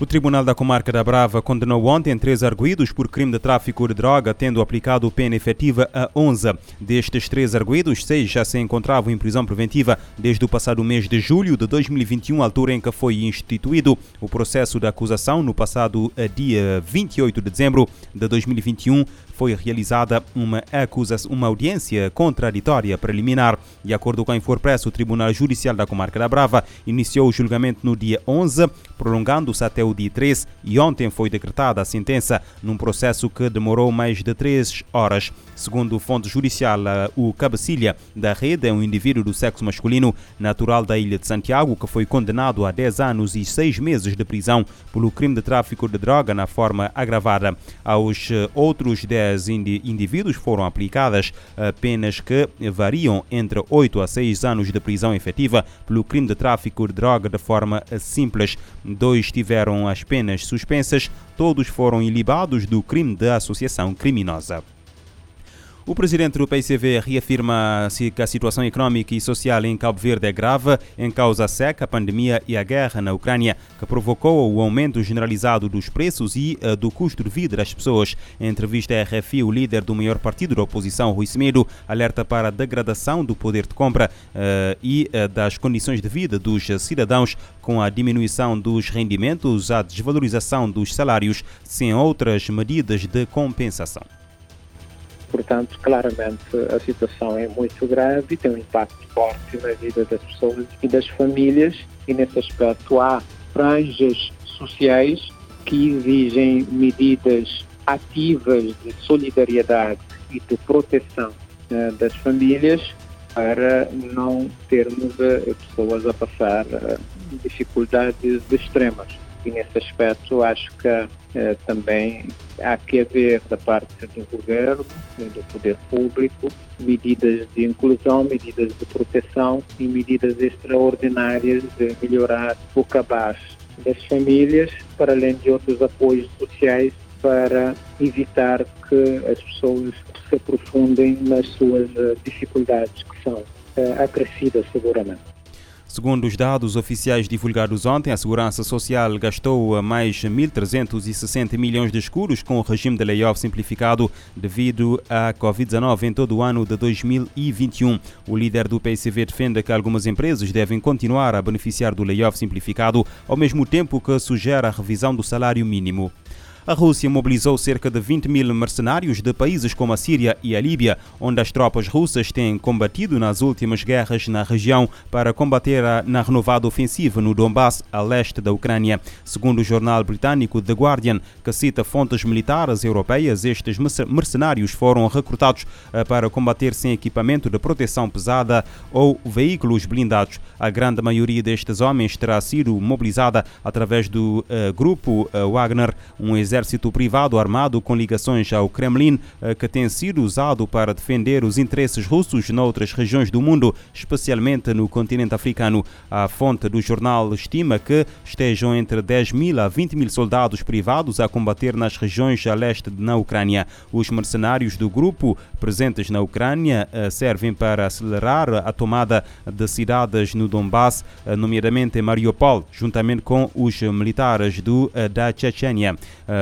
O Tribunal da Comarca da Brava condenou ontem três arguídos por crime de tráfico de droga, tendo aplicado pena efetiva a 11. Destes três arguídos, seis já se encontravam em prisão preventiva desde o passado mês de julho de 2021, altura em que foi instituído o processo de acusação no passado eh, dia 28 de dezembro de 2021 foi realizada uma acusação, uma audiência contraditória preliminar. De acordo com a Infopress, o Tribunal Judicial da Comarca da Brava iniciou o julgamento no dia 11, prolongando-se até o dia 13, e ontem foi decretada a sentença num processo que demorou mais de três horas. Segundo fonte judicial, o cabecilha da rede é um indivíduo do sexo masculino, natural da ilha de Santiago, que foi condenado a 10 anos e 6 meses de prisão pelo crime de tráfico de droga na forma agravada. Aos eh, outros 10 10 indivíduos foram aplicadas penas que variam entre 8 a 6 anos de prisão efetiva pelo crime de tráfico de droga de forma simples. Dois tiveram as penas suspensas, todos foram ilibados do crime de associação criminosa. O presidente do PICV reafirma que a situação econômica e social em Cabo Verde é grave, em causa a seca, a pandemia e a guerra na Ucrânia, que provocou o aumento generalizado dos preços e uh, do custo de vida das pessoas. Em entrevista à RFI, o líder do maior partido da oposição, Rui Semedo, alerta para a degradação do poder de compra uh, e uh, das condições de vida dos cidadãos, com a diminuição dos rendimentos, a desvalorização dos salários, sem outras medidas de compensação. Portanto, claramente a situação é muito grave e tem um impacto forte na vida das pessoas e das famílias. E nesse aspecto há franjas sociais que exigem medidas ativas de solidariedade e de proteção uh, das famílias para não termos uh, pessoas a passar uh, dificuldades extremas e nesse aspecto acho que eh, também há que haver da parte do governo, do poder público, medidas de inclusão, medidas de proteção e medidas extraordinárias de melhorar o cabaz das famílias, para além de outros apoios sociais para evitar que as pessoas se aprofundem nas suas eh, dificuldades que são eh, acrescidas seguramente. Segundo os dados oficiais divulgados ontem, a Segurança Social gastou mais 1.360 milhões de escuros com o regime de layoff simplificado devido à Covid-19 em todo o ano de 2021. O líder do PCV defende que algumas empresas devem continuar a beneficiar do layoff simplificado, ao mesmo tempo que sugere a revisão do salário mínimo. A Rússia mobilizou cerca de 20 mil mercenários de países como a Síria e a Líbia, onde as tropas russas têm combatido nas últimas guerras na região para combater a, na renovada ofensiva no Donbass, a leste da Ucrânia. Segundo o jornal britânico The Guardian, que cita fontes militares europeias, estes mercenários foram recrutados eh, para combater sem equipamento de proteção pesada ou veículos blindados. A grande maioria destes homens terá sido mobilizada através do uh, grupo uh, Wagner, um exército exército privado armado com ligações ao Kremlin, eh, que tem sido usado para defender os interesses russos noutras regiões do mundo, especialmente no continente africano. A fonte do jornal estima que estejam entre 10 mil a 20 mil soldados privados a combater nas regiões a leste na Ucrânia. Os mercenários do grupo presentes na Ucrânia eh, servem para acelerar a tomada de cidades no Donbass, eh, nomeadamente Mariupol, juntamente com os militares do, da Chechênia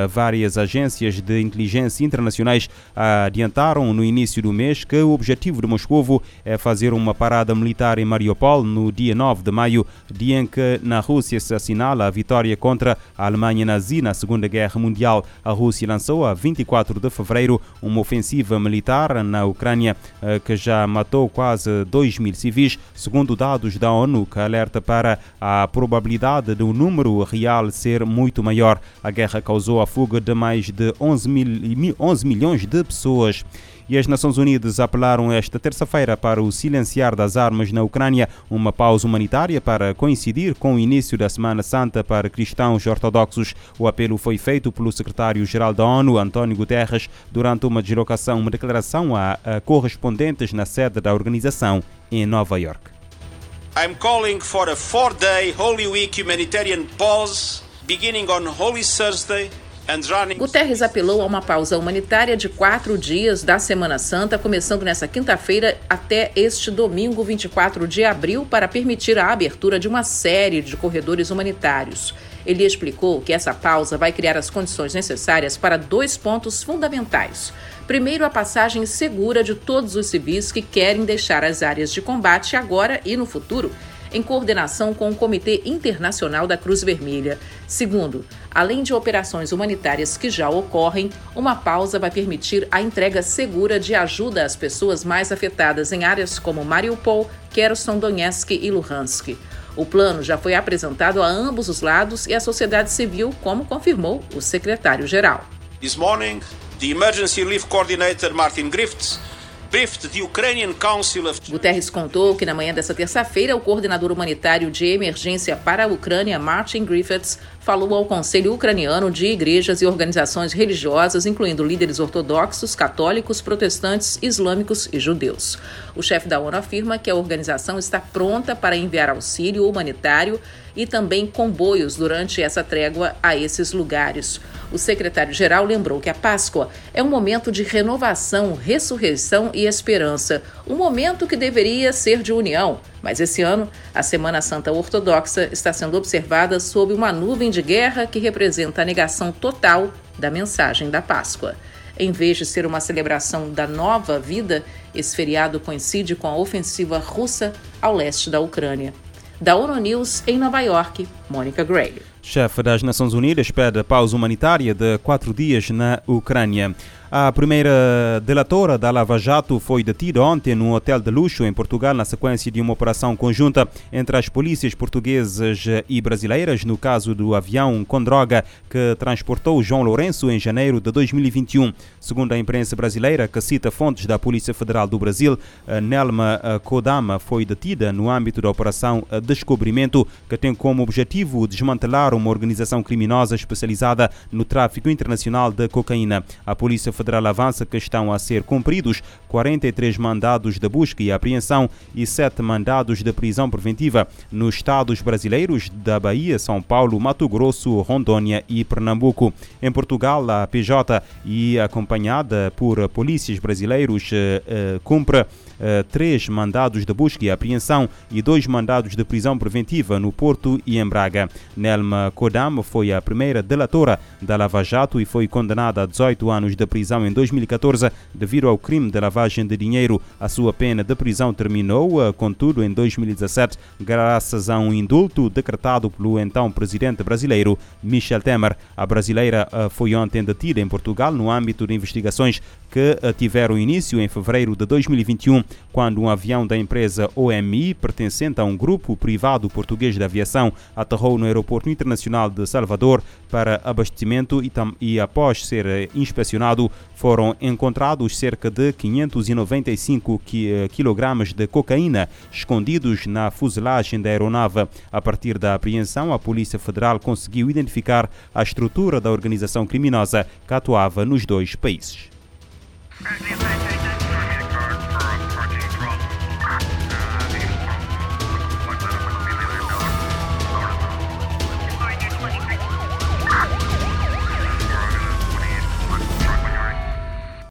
várias agências de inteligência internacionais adiantaram no início do mês que o objetivo de Moscou é fazer uma parada militar em Mariupol no dia 9 de maio, dia em que na Rússia se assinala a vitória contra a Alemanha nazi na Segunda Guerra Mundial. A Rússia lançou a 24 de fevereiro uma ofensiva militar na Ucrânia eh, que já matou quase 2 mil civis, segundo dados da ONU, que alerta para a probabilidade de um número real ser muito maior. A guerra causou a fuga de mais de 11, mil, 11 milhões de pessoas. E as Nações Unidas apelaram esta terça-feira para o silenciar das armas na Ucrânia, uma pausa humanitária para coincidir com o início da Semana Santa para cristãos ortodoxos. O apelo foi feito pelo secretário-geral da ONU, António Guterres, durante uma deslocação, uma declaração a, a correspondentes na sede da organização em Nova York. I'm calling for a four-day Holy Week humanitarian pause beginning on Holy Thursday Guterres apelou a uma pausa humanitária de quatro dias da Semana Santa, começando nesta quinta-feira até este domingo, 24 de abril, para permitir a abertura de uma série de corredores humanitários. Ele explicou que essa pausa vai criar as condições necessárias para dois pontos fundamentais. Primeiro, a passagem segura de todos os civis que querem deixar as áreas de combate agora e no futuro em coordenação com o Comitê Internacional da Cruz Vermelha. Segundo, além de operações humanitárias que já ocorrem, uma pausa vai permitir a entrega segura de ajuda às pessoas mais afetadas em áreas como Mariupol, Kherson, Donetsk e Luhansk. O plano já foi apresentado a ambos os lados e à sociedade civil, como confirmou o secretário-geral. This morning, the Emergency Relief Coordinator Martin Griffiths Guterres contou que na manhã dessa terça-feira, o coordenador humanitário de emergência para a Ucrânia, Martin Griffiths, falou ao Conselho Ucraniano de Igrejas e Organizações Religiosas, incluindo líderes ortodoxos, católicos, protestantes, islâmicos e judeus. O chefe da ONU afirma que a organização está pronta para enviar auxílio humanitário e também comboios durante essa trégua a esses lugares. O secretário-geral lembrou que a Páscoa é um momento de renovação, ressurreição e esperança, um momento que deveria ser de união. Mas esse ano, a Semana Santa Ortodoxa está sendo observada sob uma nuvem de guerra que representa a negação total da mensagem da Páscoa. Em vez de ser uma celebração da nova vida, esse feriado coincide com a ofensiva russa ao leste da Ucrânia. Da ONU News, em Nova York, Mônica Gray. Chefe das Nações Unidas pede pausa humanitária de quatro dias na Ucrânia. A primeira delatora da Lava Jato foi detida ontem num hotel de luxo em Portugal na sequência de uma operação conjunta entre as polícias portuguesas e brasileiras no caso do avião com droga que transportou João Lourenço em janeiro de 2021. Segundo a imprensa brasileira, que cita fontes da Polícia Federal do Brasil, Nelma Kodama foi detida no âmbito da operação Descobrimento, que tem como objetivo desmantelar uma organização criminosa especializada no tráfico internacional de cocaína. A Polícia Federal avança que estão a ser cumpridos 43 mandados de busca e apreensão e 7 mandados de prisão preventiva nos estados brasileiros da Bahia, São Paulo, Mato Grosso, Rondônia e Pernambuco. Em Portugal, a PJ e acompanhada por polícias brasileiros eh, eh, cumpre eh, três mandados de busca e apreensão e dois mandados de prisão preventiva no Porto e em Braga. Nelma Kodam foi a primeira delatora da Lava Jato e foi condenada a 18 anos de prisão em 2014 devido ao crime de lavagem de dinheiro. A sua pena de prisão terminou, eh, contudo, em 2017, graças a um indulto decretado pelo então presidente brasileiro Michel Temer. A brasileira eh, foi ontem detida em Portugal no âmbito de investigações que eh, tiveram início em fevereiro de 2021, quando um avião da empresa OMI, pertencente a um grupo privado português de aviação, aterrou no Aeroporto Internacional de Salvador para abastecimento e, e após ser inspecionado, foram encontrados cerca de 595 kg de cocaína escondidos na fuselagem da aeronave. A partir da apreensão, a Polícia Federal conseguiu identificar a estrutura da organização criminosa que atuava nos dois países. Right,